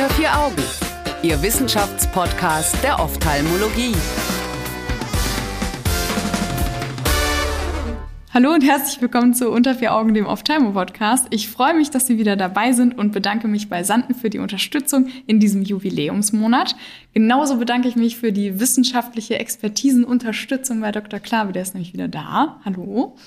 Unter vier Augen, Ihr Wissenschaftspodcast der Ophthalmologie. Hallo und herzlich willkommen zu Unter vier Augen, dem Ophthalmo-Podcast. Ich freue mich, dass Sie wieder dabei sind und bedanke mich bei Sanden für die Unterstützung in diesem Jubiläumsmonat. Genauso bedanke ich mich für die wissenschaftliche Expertisenunterstützung bei Dr. Klabe, der ist nämlich wieder da. Hallo.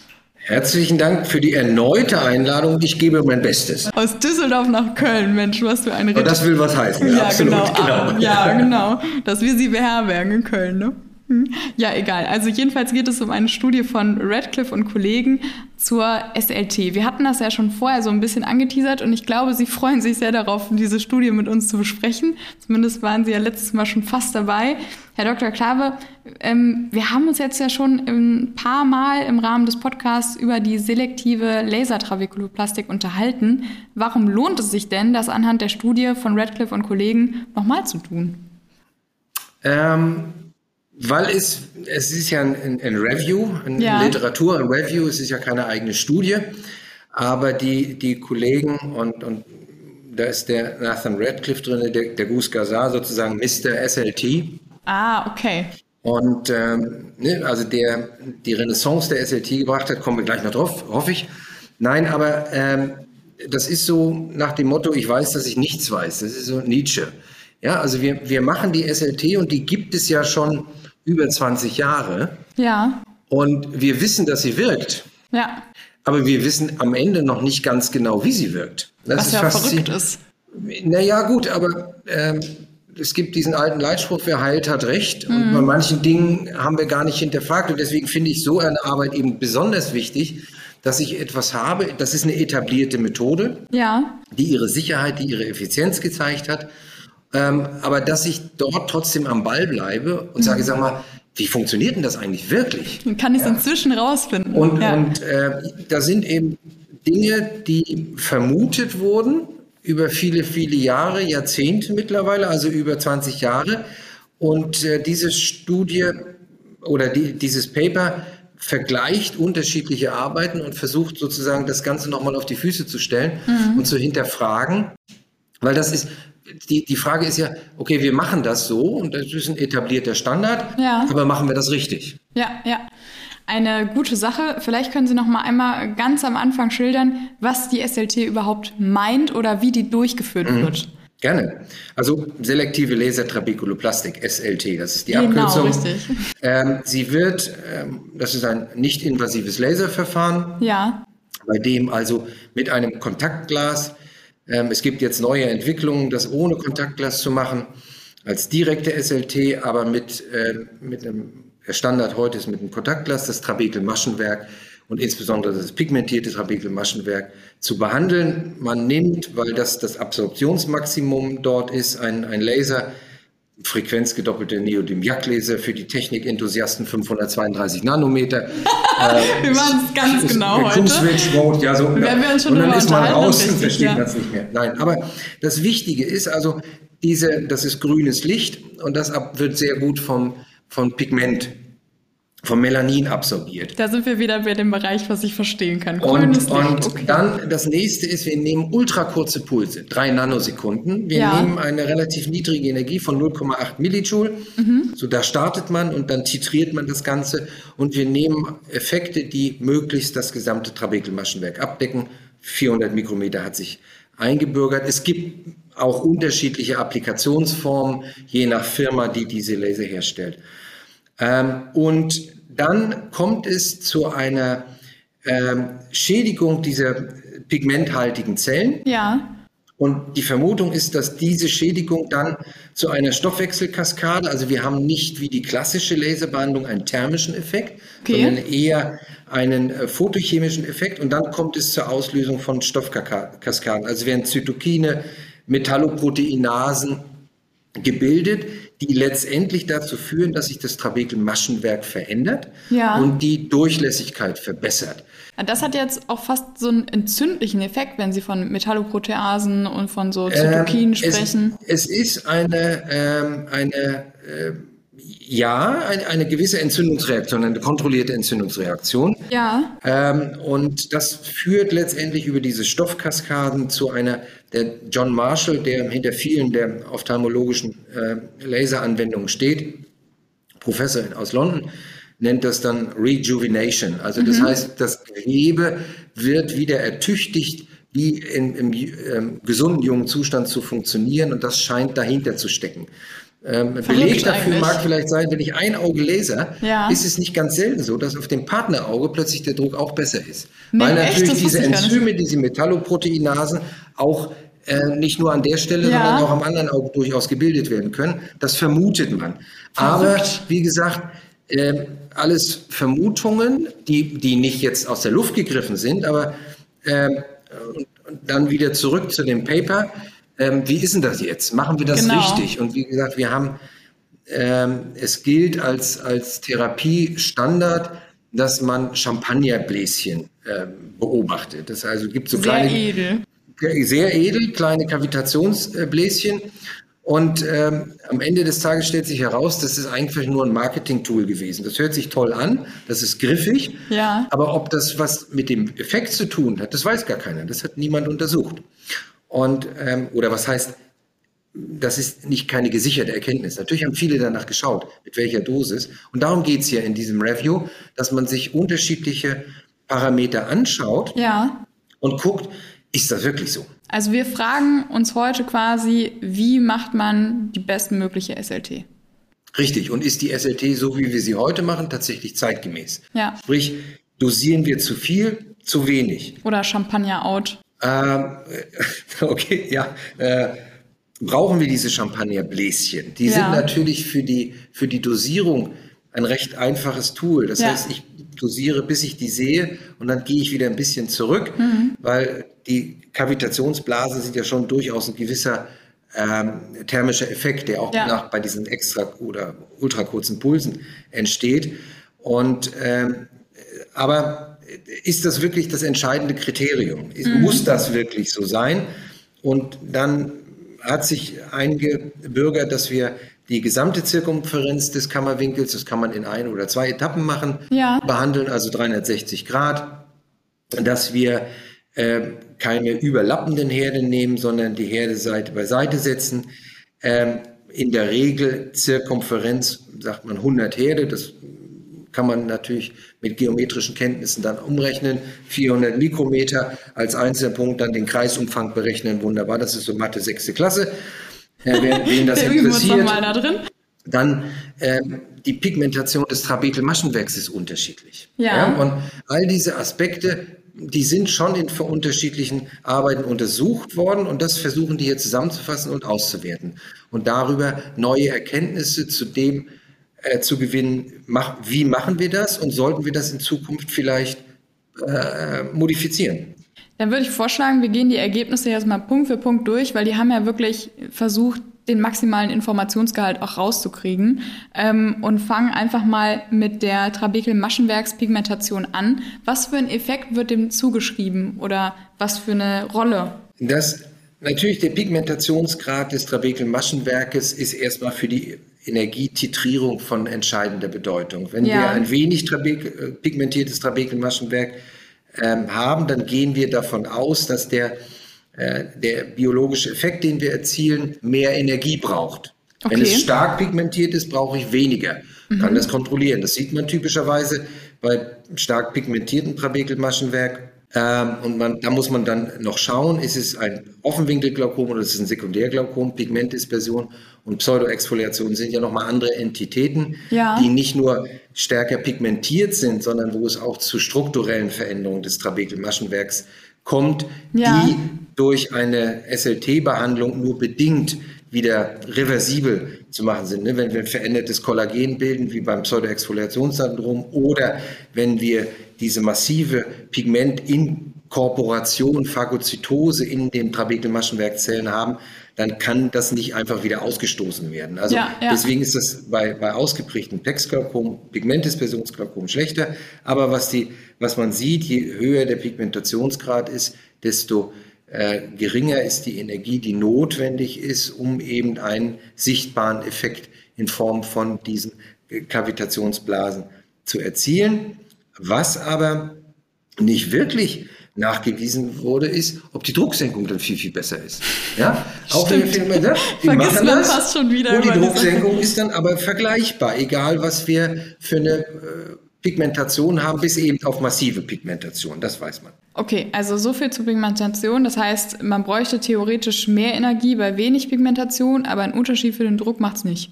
Herzlichen Dank für die erneute Einladung. Ich gebe mein Bestes. Aus Düsseldorf nach Köln, Mensch, was für eine Und das will was heißen. Ja, absolut, genau. genau. Ja, genau. Dass wir sie beherbergen in Köln, ne? Hm. Ja, egal. Also jedenfalls geht es um eine Studie von Radcliffe und Kollegen zur SLT. Wir hatten das ja schon vorher so ein bisschen angeteasert und ich glaube, Sie freuen sich sehr darauf, diese Studie mit uns zu besprechen. Zumindest waren Sie ja letztes Mal schon fast dabei. Herr Dr. Klave, ähm, wir haben uns jetzt ja schon ein paar Mal im Rahmen des Podcasts über die selektive Lasertravekuloplastik unterhalten. Warum lohnt es sich denn, das anhand der Studie von Radcliffe und Kollegen nochmal zu tun? Ähm, weil es, es ist ja ein, ein Review, eine Ja. Literatur, ein Review, es ist ja keine eigene Studie, aber die, die Kollegen und, und da ist der Nathan Radcliffe drin, der, der Gus Gazar sozusagen Mr. SLT. Ah, okay. Und ähm, ne, also der die Renaissance der SLT gebracht hat, kommen wir gleich noch drauf, hoffe ich. Nein, aber ähm, das ist so nach dem Motto, ich weiß, dass ich nichts weiß. Das ist so Nietzsche. Ja, also wir, wir machen die SLT und die gibt es ja schon über 20 Jahre. Ja, Und wir wissen, dass sie wirkt. ja. Aber wir wissen am Ende noch nicht ganz genau, wie sie wirkt. Das Was ja verrückt ist. Naja, gut, aber ähm, es gibt diesen alten Leitspruch, wer heilt, hat recht. Und bei manchen Dingen haben wir gar nicht hinterfragt. Und deswegen finde ich so eine Arbeit eben besonders wichtig, dass ich etwas habe, das ist eine etablierte Methode, Ja, die ihre Sicherheit, die ihre Effizienz gezeigt hat. Ähm, aber dass ich dort trotzdem am Ball bleibe und sage, sag mal, wie funktioniert denn das eigentlich wirklich? kann ich es inzwischen rausfinden. Und, ja. und äh, da sind eben Dinge, die vermutet wurden über viele, viele Jahre, Jahrzehnte mittlerweile, also über 20 Jahre. Und äh, diese Studie oder die, dieses Paper vergleicht unterschiedliche Arbeiten und versucht sozusagen das Ganze nochmal auf die Füße zu stellen Mhm. und zu hinterfragen. Weil das ist, die, die Frage ist ja, okay, wir machen das so und das ist ein etablierter Standard, Ja. aber machen wir das richtig? Ja, ja. Eine gute Sache. Vielleicht können Sie noch mal einmal ganz am Anfang schildern, was die SLT überhaupt meint oder wie die durchgeführt Mhm. wird. Gerne. Also selektive Lasertrabekuloplastik, SLT, das ist die Genau, Abkürzung. richtig. Ähm, sie wird, ähm, das ist ein nicht invasives Laserverfahren, Ja, bei dem also mit einem Kontaktglas, ähm, es gibt jetzt neue Entwicklungen, das ohne Kontaktglas zu machen, als direkte SLT, aber mit, ähm, mit einem, der Standard heute ist mit einem Kontaktglas, das Trabekelmaschenwerk und insbesondere das pigmentierte Trabekelmaschenwerk zu behandeln. Man nimmt, weil das das Absorptionsmaximum dort ist, ein Laser, frequenzgedoppelte Neodym-Jagd-Laser für die Technikenthusiasten 532 Nanometer. wir machen es ganz genau heute. Switch Mode, ja, so. Und dann ist man raus und versteht ja. man es nicht mehr. Nein, aber das Wichtige ist also, diese, das ist grünes Licht und das wird sehr gut vom, vom Pigment, vom Melanin absorbiert. Da sind wir wieder bei dem Bereich, was ich verstehen kann. Und, Grünes Licht. und okay. dann das nächste ist, wir nehmen ultrakurze Pulse, drei Nanosekunden. Wir Ja. nehmen eine relativ niedrige Energie von 0,8 Millijoule. So, da startet man und dann titriert man das Ganze. Und wir nehmen Effekte, die möglichst das gesamte Trabekelmaschenwerk abdecken. 400 Mikrometer hat sich eingebürgert. Es gibt auch unterschiedliche Applikationsformen, je nach Firma, die diese Laser herstellt. Ähm, und dann kommt es zu einer ähm, Schädigung dieser pigmenthaltigen Zellen. ja, Und die Vermutung ist, dass diese Schädigung dann zu einer Stoffwechselkaskade, also wir haben nicht wie die klassische Laserbehandlung einen thermischen Effekt, Okay. sondern eher einen äh, photochemischen Effekt und dann kommt es zur Auslösung von Stoffkaskaden. Also werden Zytokine, Metalloproteinasen gebildet, die letztendlich dazu führen, dass sich das Trabekelmaschenwerk verändert Ja. und die Durchlässigkeit verbessert. das hat jetzt auch fast so einen entzündlichen Effekt, wenn Sie von Metalloproteasen und von so Zytokinen Ähm, sprechen. Es, es ist eine, ähm, eine äh, Ja, eine, eine, gewisse Entzündungsreaktion, eine kontrollierte Entzündungsreaktion. Ja. Ähm, und das führt letztendlich über diese Stoffkaskaden zu einer, der John Marshall, der hinter vielen der ophthalmologischen äh, Laseranwendungen steht, Professor aus London, nennt das dann Rejuvenation. Also das mhm. heißt, das Gewebe wird wieder ertüchtigt, wie in, im ähm, gesunden jungen Zustand zu funktionieren und das scheint dahinter zu stecken. Ähm, Beleg dafür eigentlich. mag vielleicht sein, wenn ich ein Auge laser, ja. ist es nicht ganz selten so, dass auf dem Partnerauge plötzlich der Druck auch besser ist. Nee, Weil natürlich echt? diese Enzyme, diese Metalloproteinasen auch äh, nicht nur an der Stelle, ja. sondern auch am anderen Auge durchaus gebildet werden können. Das vermutet man. Verrückt. Aber wie gesagt, äh, alles Vermutungen, die, die nicht jetzt aus der Luft gegriffen sind, aber äh, dann wieder zurück zu dem Paper ähm, wie ist denn das jetzt? Machen wir das genau. richtig? Und wie gesagt, wir haben, ähm, es gilt als, als Therapiestandard, dass man Champagnerbläschen äh, beobachtet. Das also gibt so sehr kleine, edel. sehr edel, kleine Kavitationsbläschen. Und ähm, am Ende des Tages stellt sich heraus, das ist eigentlich nur ein Marketing-Tool gewesen. Das hört sich toll an, das ist griffig, ja. aber ob das was mit dem Effekt zu tun hat, das weiß gar keiner. Das hat niemand untersucht. Und, ähm, oder was heißt, das ist nicht keine gesicherte Erkenntnis. Natürlich haben viele danach geschaut, mit welcher Dosis. Und darum geht es hier in diesem Review, dass man sich unterschiedliche Parameter anschaut ja. und guckt, ist das wirklich so? Also wir fragen uns heute quasi, wie macht man die bestmögliche SLT? Richtig. Und ist die SLT so, wie wir sie heute machen, tatsächlich zeitgemäß? Ja. Sprich, dosieren wir zu viel, zu wenig? Oder Champagner out? Ähm, okay, ja. Äh, brauchen wir diese Champagnerbläschen? Die ja. sind natürlich für die, für die Dosierung ein recht einfaches Tool. Das ja. heißt, ich dosiere, bis ich die sehe und dann gehe ich wieder ein bisschen zurück, mhm. weil die Kavitationsblasen sind ja schon durchaus ein gewisser ähm, thermischer Effekt, der auch ja. nach, bei diesen extra oder ultra kurzen Pulsen entsteht. Und ähm, aber ist das wirklich das entscheidende Kriterium? Mhm. Muss das wirklich so sein? Und dann hat sich eingebürgert, dass wir die gesamte Zirkumferenz des Kammerwinkels, das kann man in ein oder zwei Etappen machen, ja. behandeln, also 360 Grad, dass wir äh, keine überlappenden Herde nehmen, sondern die Herde Seite bei Seite setzen. Ähm, in der Regel Zirkumferenz, sagt man 100 Herde, das kann man natürlich mit geometrischen Kenntnissen dann umrechnen. 400 Mikrometer als Einzelpunkt, dann den Kreisumfang berechnen. Wunderbar, das ist so Mathe sechste Klasse. Äh, wer, wen das interessiert. Da drin. Dann äh, die Pigmentation des Trabekelmaschenwerks ist unterschiedlich. Ja. ja. Und all diese Aspekte, die sind schon in unterschiedlichen Arbeiten untersucht worden und das versuchen die hier zusammenzufassen und auszuwerten und darüber neue Erkenntnisse zu dem äh, zu gewinnen, mach, wie machen wir das und sollten wir das in Zukunft vielleicht äh, modifizieren? Dann würde ich vorschlagen, wir gehen die Ergebnisse jetzt mal Punkt für Punkt durch, weil die haben ja wirklich versucht, den maximalen Informationsgehalt auch rauszukriegen ähm, und fangen einfach mal mit der Trabekel-Maschenwerkspigmentation an. Was für ein Effekt wird dem zugeschrieben oder was für eine Rolle? Das natürlich der Pigmentationsgrad des Trabekel-Maschenwerkes ist erstmal für die Energietitrierung von entscheidender Bedeutung. Wenn ja. wir ein wenig Trabek äh, pigmentiertes Trabekelmaschenwerk ähm, haben, dann gehen wir davon aus, dass der, äh, der biologische Effekt, den wir erzielen, mehr Energie braucht. Okay. Wenn es stark pigmentiert ist, brauche ich weniger. Mhm. Kann das kontrollieren. Das sieht man typischerweise bei stark pigmentierten Trabekelmaschenwerk ähm, und man, da muss man dann noch schauen, ist es ein Offenwinkelglaukom oder ist es ein Sekundärglaukom, Pigmentdispersion und Pseudoexfoliation sind ja nochmal andere Entitäten, ja. die nicht nur stärker pigmentiert sind, sondern wo es auch zu strukturellen Veränderungen des Trabekelmaschenwerks kommt, ja. die durch eine SLT-Behandlung nur bedingt wieder reversibel zu machen sind. Ne? Wenn wir ein verändertes Kollagen bilden, wie beim Pseudoexfoliationssyndrom, oder wenn wir diese massive Pigmentinkorporation, Phagozytose in den Trabekelmaschenwerkzellen haben, dann kann das nicht einfach wieder ausgestoßen werden. Also ja, ja. deswegen ist das bei, bei ausgeprägten Plexglaukom, Pigmentdispersionsglaukom schlechter. Aber was, die, was man sieht, je höher der Pigmentationsgrad ist, desto äh, geringer ist die Energie, die notwendig ist, um eben einen sichtbaren Effekt in Form von diesen Kavitationsblasen zu erzielen. Was aber nicht wirklich nachgewiesen wurde, ist, ob die Drucksenkung dann viel, viel besser ist. Ja, auch wenn wir ne? die Vergisst machen das, fast schon wieder. Und die Drucksenkung ist dann aber vergleichbar, egal was wir für eine äh, Pigmentation haben, bis eben auf massive Pigmentation, das weiß man. Okay, also so viel zur Pigmentation. Das heißt, man bräuchte theoretisch mehr Energie bei wenig Pigmentation, aber ein Unterschied für den Druck macht es nicht.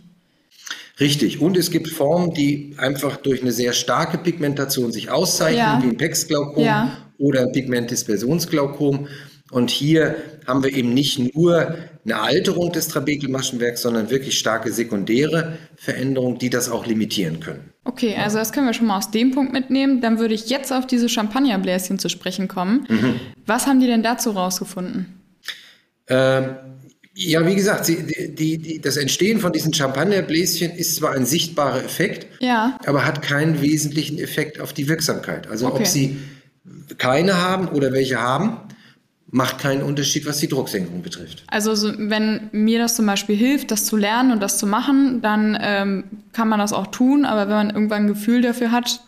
Richtig. Und es gibt Formen, die einfach durch eine sehr starke Pigmentation sich auszeichnen, ja. wie ein Pexglaukom ja. oder ein Pigmentdispersionsglaukom. Und hier haben wir eben nicht nur eine Alterung des Trabekelmaschenwerks, sondern wirklich starke sekundäre Veränderungen, die das auch limitieren können. Okay, also das können wir schon mal aus dem Punkt mitnehmen. Dann würde ich jetzt auf diese Champagnerbläschen zu sprechen kommen. Mhm. Was haben die denn dazu rausgefunden? Ähm, ja, wie gesagt, die, die, die, das Entstehen von diesen Champagnerbläschen ist zwar ein sichtbarer Effekt, ja. aber hat keinen wesentlichen Effekt auf die Wirksamkeit. Also okay. ob sie keine haben oder welche haben, macht keinen Unterschied, was die Drucksenkung betrifft. Also so, wenn mir das zum Beispiel hilft, das zu lernen und das zu machen, dann ähm, kann man das auch tun. Aber wenn man irgendwann ein Gefühl dafür hat,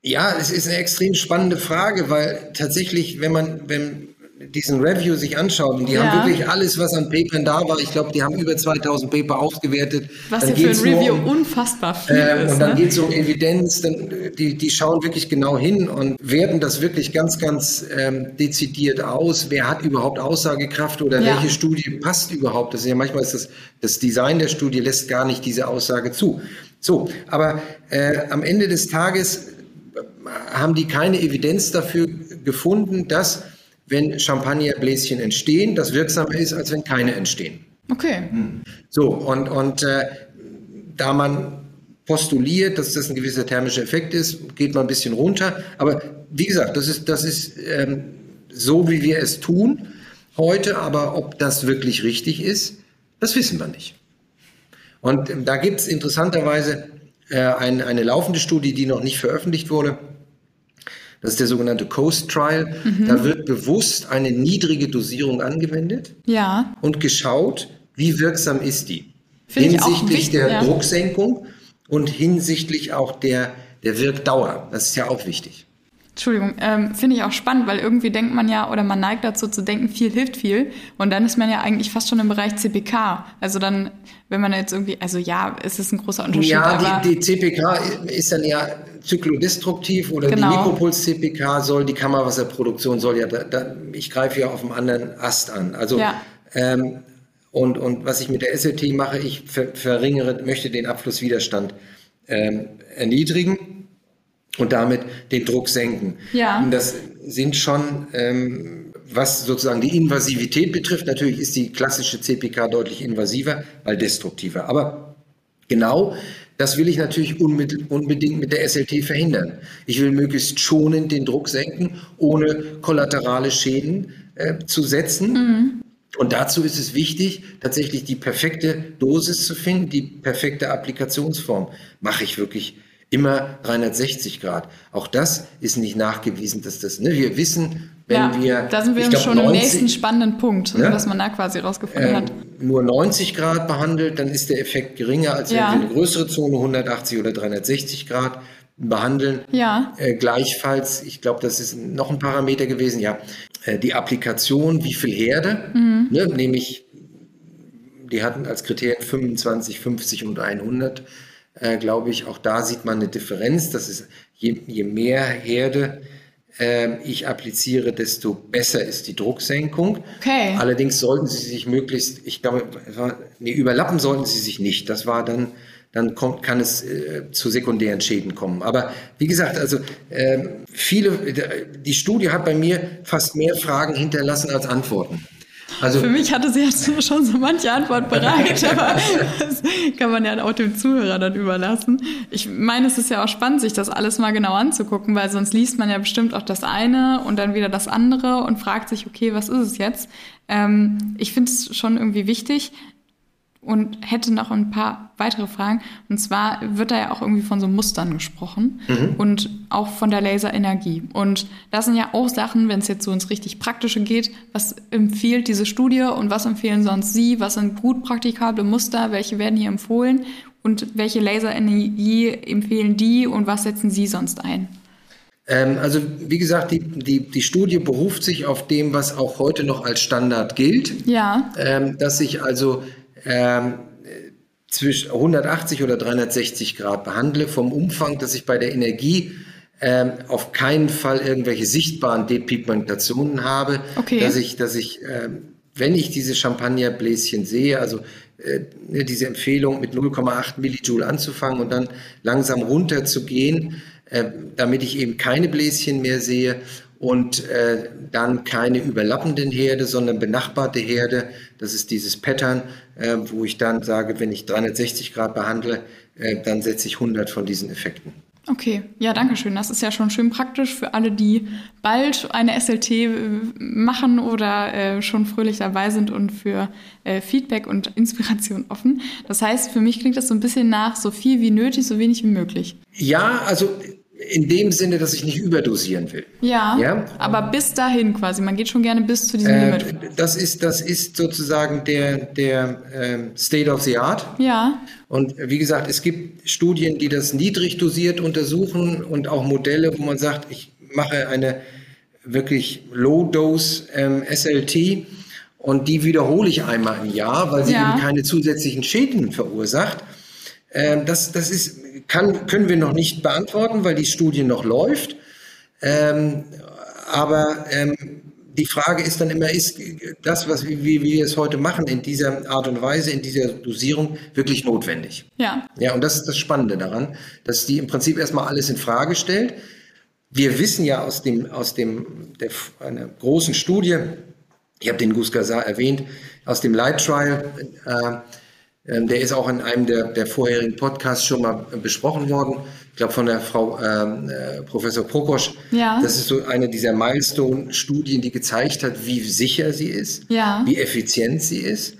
ja, es ist eine extrem spannende Frage, weil tatsächlich, wenn man, wenn diesen Review sich anschaut, und die ja. haben wirklich alles, was an Papern da war, ich glaube, die haben über 2000 Paper ausgewertet. Was dann ja für ein Review um, unfassbar viel äh, ist. Und dann ne? geht es um Evidenz, dann, die, die schauen wirklich genau hin und werten das wirklich ganz, ganz ähm, dezidiert aus. Wer hat überhaupt Aussagekraft oder ja. welche Studie passt überhaupt? Das ist ja manchmal ist das, das Design der Studie lässt gar nicht diese Aussage zu. So, aber äh, am Ende des Tages haben die keine Evidenz dafür gefunden, dass wenn Champagnerbläschen entstehen, das wirksamer ist, als wenn keine entstehen. Okay. So, und, und äh, da man postuliert, dass das ein gewisser thermischer Effekt ist, geht man ein bisschen runter. Aber wie gesagt, das ist, das ist ähm, so, wie wir es tun heute. Aber ob das wirklich richtig ist, das wissen wir nicht. Und ähm, da gibt es interessanterweise äh, ein, eine laufende Studie, die noch nicht veröffentlicht wurde das ist der sogenannte Coast Trial. Mhm. Da wird bewusst eine niedrige Dosierung angewendet ja. und geschaut, wie wirksam ist die. Find hinsichtlich der ja. Drucksenkung und hinsichtlich auch der, der Wirkdauer. Das ist ja auch wichtig. Entschuldigung, ähm, finde ich auch spannend, weil irgendwie denkt man ja oder man neigt dazu zu denken, viel hilft viel. Und dann ist man ja eigentlich fast schon im Bereich CPK. Also dann, wenn man jetzt irgendwie, also ja, ist es ein großer Unterschied. Ja, die, die CPK ist dann ja zyklodestruktiv oder genau. die Mikropuls-CPK soll, die Kammerwasserproduktion soll ja, da, da, ich greife ja auf einem anderen Ast an. Also ja. ähm, und, und was ich mit der SLT mache, ich ver verringere, möchte den Abflusswiderstand ähm, erniedrigen und damit den Druck senken. Ja. Und das sind schon, ähm, was sozusagen die Invasivität betrifft, natürlich ist die klassische CPK deutlich invasiver, weil destruktiver. Aber genau das will ich natürlich unbedingt mit der SLT verhindern. Ich will möglichst schonend den Druck senken, ohne kollaterale Schäden äh, zu setzen. Mhm. Und dazu ist es wichtig, tatsächlich die perfekte Dosis zu finden, die perfekte Applikationsform. Mache ich wirklich immer 360 Grad. Auch das ist nicht nachgewiesen, dass das, ne, wir wissen, wenn ja, wir. Da sind wir glaub, schon 90, im nächsten spannenden Punkt, ne, was man da quasi rausgefunden äh, hat. Nur 90 Grad behandelt, dann ist der Effekt geringer, als ja. wenn wir eine größere Zone, 180 oder 360 Grad behandeln. Ja. Äh, gleichfalls, ich glaube, das ist noch ein Parameter gewesen, ja, äh, die Applikation, wie viel Herde, mhm. ne, nämlich, die hatten als Kriterien 25, 50 und 100 äh, glaube ich, auch da sieht man eine Differenz. Das ist, je, je mehr Herde ich appliziere, desto besser ist die Drucksenkung. Okay. Allerdings sollten Sie sich möglichst, ich glaube, nee, überlappen sollten Sie sich nicht. Das war dann, dann kommt, kann es äh, zu sekundären Schäden kommen. Aber wie gesagt, also äh, viele, die Studie hat bei mir fast mehr Fragen hinterlassen als Antworten. Also, Für mich hatte sie jetzt schon so manche Antwort bereit, aber das kann man ja auch dem Zuhörer dann überlassen. Ich meine, es ist ja auch spannend, sich das alles mal genau anzugucken, weil sonst liest man ja bestimmt auch das eine und dann wieder das andere und fragt sich, okay, was ist es jetzt? Ähm, ich finde es schon irgendwie wichtig, und hätte noch ein paar weitere Fragen. Und zwar wird da ja auch irgendwie von so Mustern gesprochen mhm. und auch von der Laserenergie. Und das sind ja auch Sachen, wenn es jetzt so ins richtig Praktische geht, was empfiehlt diese Studie und was empfehlen sonst Sie? Was sind gut praktikable Muster? Welche werden hier empfohlen? und welche Laserenergie empfehlen die und was setzen Sie sonst ein? Ähm, also wie gesagt, die, die, die Studie beruft sich auf dem, was auch heute noch als Standard gilt. Ja. Ähm, dass ich also ähm, zwischen 180 oder 360 Grad behandle, vom Umfang, dass ich bei der Energie ähm, auf keinen Fall irgendwelche sichtbaren Depigmentationen habe, okay. dass ich, dass ich, ähm, wenn ich diese Champagnerbläschen sehe, also äh, ne, diese Empfehlung mit 0,8 Millijoule anzufangen und dann langsam runter zu gehen, äh, damit ich eben keine Bläschen mehr sehe und äh, dann keine überlappenden Herde, sondern benachbarte Herde. Das ist dieses Pattern, äh, wo ich dann sage, wenn ich 360 Grad behandle, äh, dann setze ich 100 von diesen Effekten. Okay, ja, danke schön. Das ist ja schon schön praktisch für alle, die bald eine SLT äh, machen oder äh, schon fröhlich dabei sind und für äh, Feedback und Inspiration offen. Das heißt, für mich klingt das so ein bisschen nach so viel wie nötig, so wenig wie möglich. Ja, also in dem Sinne, dass ich nicht überdosieren will. Ja, ja, aber bis dahin quasi. Man geht schon gerne bis zu diesem äh, Limit. Das ist, das ist sozusagen der, der ähm, State of the Art. Ja. Und wie gesagt, es gibt Studien, die das niedrig dosiert untersuchen und auch Modelle, wo man sagt, ich mache eine wirklich Low-Dose ähm, SLT und die wiederhole ich einmal im Jahr, weil sie ja. eben keine zusätzlichen Schäden verursacht. Ähm, das, das ist kann, können wir noch nicht beantworten, weil die Studie noch läuft. Ähm, aber ähm, die Frage ist dann immer, ist das, was wie, wie wir es heute machen, in dieser Art und Weise, in dieser Dosierung, wirklich notwendig? Ja. Ja, und das ist das Spannende daran, dass die im Prinzip erstmal alles in Frage stellt. Wir wissen ja aus dem, aus dem, der, einer großen Studie, ich habe den Gus Gazar erwähnt, aus dem Light Trial, äh, der ist auch in einem der, der vorherigen Podcasts schon mal besprochen worden. Ich glaube von der Frau ähm, äh, Professor Prokosch. Ja. Das ist so eine dieser Milestone-Studien, die gezeigt hat, wie sicher sie ist, ja. wie effizient sie ist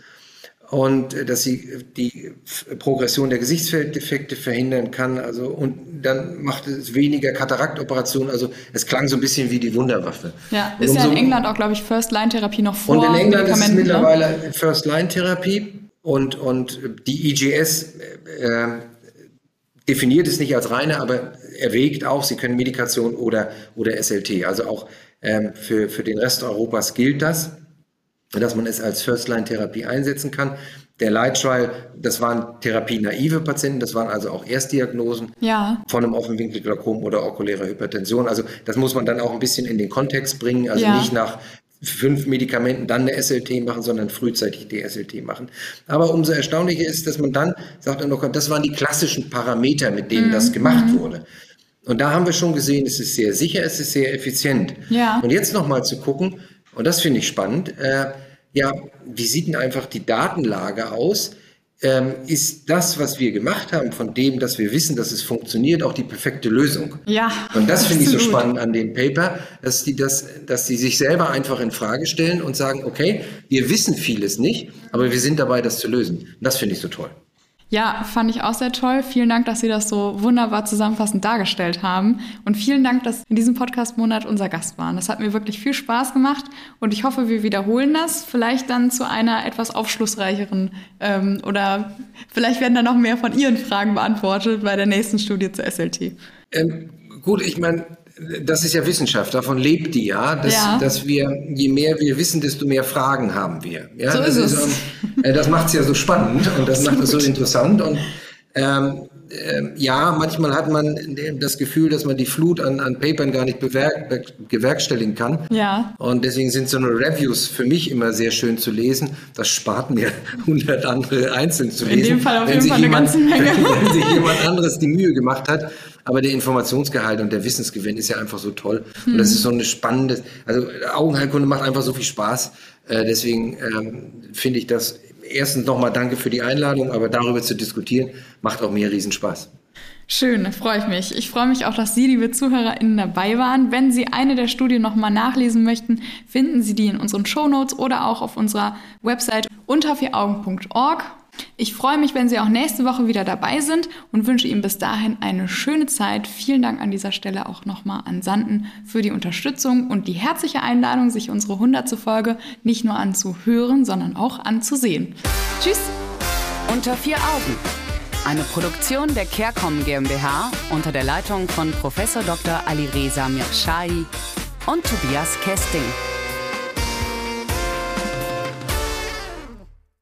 und äh, dass sie die Progression der Gesichtsfelddefekte verhindern kann. Also und dann macht es weniger Kataraktoperationen. Also es klang so ein bisschen wie die Wunderwaffe. Ja, ist ja in England auch, glaube ich, First-Line-Therapie noch vor Und in England ist es ne? mittlerweile ne? First-Line-Therapie. Und, und die IGS äh, definiert es nicht als reine, aber erwägt auch, sie können Medikation oder, oder SLT. Also auch ähm, für, für den Rest Europas gilt das, dass man es als First-Line-Therapie einsetzen kann. Der Light Trial, das waren therapienaive Patienten, das waren also auch Erstdiagnosen ja. von einem Offenwinkelglaukom oder okulärer Hypertension. Also das muss man dann auch ein bisschen in den Kontext bringen, also ja. nicht nach fünf Medikamenten dann eine SLT machen, sondern frühzeitig die SLT machen. Aber umso erstaunlicher ist, dass man dann sagt, oh das waren die klassischen Parameter, mit denen mhm. das gemacht mhm. wurde. Und da haben wir schon gesehen, es ist sehr sicher, es ist sehr effizient. Ja. Und jetzt nochmal zu gucken, und das finde ich spannend, äh, ja, wie sieht denn einfach die Datenlage aus? Ähm, ist das, was wir gemacht haben, von dem, dass wir wissen, dass es funktioniert, auch die perfekte Lösung. Ja. Und das finde ich so spannend an dem Paper, dass die das, dass die sich selber einfach in Frage stellen und sagen, okay, wir wissen vieles nicht, aber wir sind dabei, das zu lösen. Und das finde ich so toll. Ja, fand ich auch sehr toll. Vielen Dank, dass Sie das so wunderbar zusammenfassend dargestellt haben. Und vielen Dank, dass Sie in diesem Podcast-Monat unser Gast waren. Das hat mir wirklich viel Spaß gemacht und ich hoffe, wir wiederholen das. Vielleicht dann zu einer etwas aufschlussreicheren ähm, oder vielleicht werden dann noch mehr von Ihren Fragen beantwortet bei der nächsten Studie zur SLT. Ähm, gut, ich meine, das ist ja Wissenschaft, davon lebt die ja, dass, ja. dass wir, je mehr wir wissen, desto mehr Fragen haben wir. Ja, so das ist es. äh, das macht es ja so spannend und das macht es so interessant. Und ähm, äh, ja, manchmal hat man das Gefühl, dass man die Flut an, an Papern gar nicht bewerk, bewerkstelligen kann. Ja. Und deswegen sind so eine Reviews für mich immer sehr schön zu lesen. Das spart mir 100 andere einzeln zu lesen. In dem Fall auf jeden Fall jemand, eine ganze Menge. Wenn, wenn sich jemand anderes die Mühe gemacht hat. Aber der Informationsgehalt und der Wissensgewinn ist ja einfach so toll. Mhm. Und das ist so eine spannende, also Augenheilkunde macht einfach so viel Spaß. Äh, deswegen ähm, finde ich das erstens nochmal danke für die Einladung, aber darüber zu diskutieren, macht auch mir Riesenspaß. Schön, freue ich mich. Ich freue mich auch, dass Sie, liebe ZuhörerInnen, dabei waren. Wenn Sie eine der Studien nochmal nachlesen möchten, finden Sie die in unseren Shownotes oder auch auf unserer Website unter vieraugen.org. Ich freue mich, wenn Sie auch nächste Woche wieder dabei sind und wünsche Ihnen bis dahin eine schöne Zeit. Vielen Dank an dieser Stelle auch nochmal an Sanden für die Unterstützung und die herzliche Einladung, sich unsere 100. Folge nicht nur anzuhören, sondern auch anzusehen. Tschüss! Unter vier Augen Eine Produktion der CareCom GmbH unter der Leitung von Prof. Dr. Alireza Mirshahi und Tobias Kesting.